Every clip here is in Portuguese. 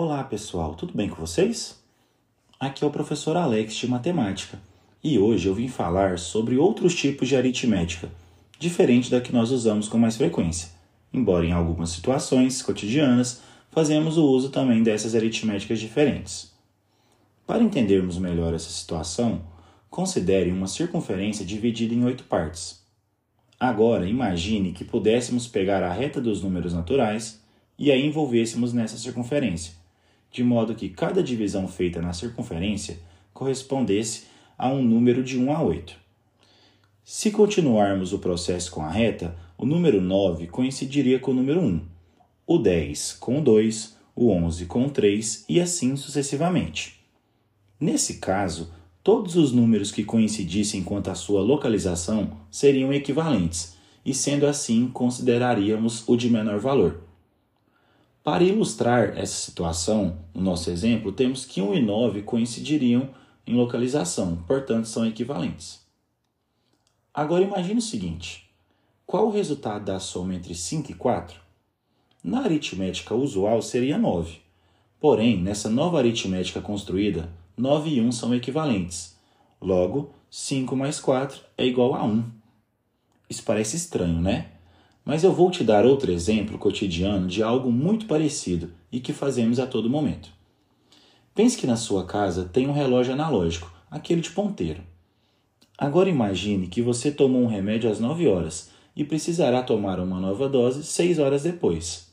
Olá pessoal, tudo bem com vocês? Aqui é o professor Alex de Matemática e hoje eu vim falar sobre outros tipos de aritmética, diferente da que nós usamos com mais frequência, embora em algumas situações cotidianas fazemos o uso também dessas aritméticas diferentes. Para entendermos melhor essa situação, considere uma circunferência dividida em oito partes. Agora imagine que pudéssemos pegar a reta dos números naturais e a envolvêssemos nessa circunferência, de modo que cada divisão feita na circunferência correspondesse a um número de 1 a 8. Se continuarmos o processo com a reta, o número 9 coincidiria com o número 1, o 10 com o 2, o 11 com o 3 e assim sucessivamente. Nesse caso, todos os números que coincidissem quanto à sua localização seriam equivalentes, e sendo assim, consideraríamos o de menor valor. Para ilustrar essa situação, no nosso exemplo, temos que 1 e 9 coincidiriam em localização, portanto, são equivalentes. Agora imagine o seguinte: qual o resultado da soma entre 5 e 4? Na aritmética usual seria 9. Porém, nessa nova aritmética construída, 9 e 1 são equivalentes. Logo, 5 mais 4 é igual a 1. Isso parece estranho, né? Mas eu vou te dar outro exemplo cotidiano de algo muito parecido e que fazemos a todo momento. Pense que na sua casa tem um relógio analógico, aquele de ponteiro. Agora imagine que você tomou um remédio às 9 horas e precisará tomar uma nova dose 6 horas depois.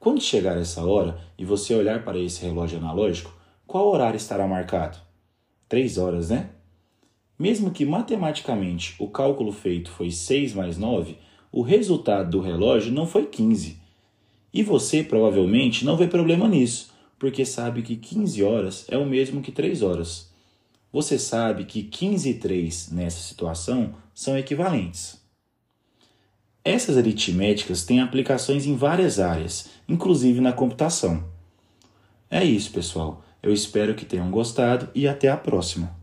Quando chegar essa hora e você olhar para esse relógio analógico, qual horário estará marcado? Três horas, né? Mesmo que matematicamente o cálculo feito foi 6 mais 9, o resultado do relógio não foi 15. E você provavelmente não vê problema nisso, porque sabe que 15 horas é o mesmo que 3 horas. Você sabe que 15 e 3 nessa situação são equivalentes. Essas aritméticas têm aplicações em várias áreas, inclusive na computação. É isso, pessoal. Eu espero que tenham gostado e até a próxima.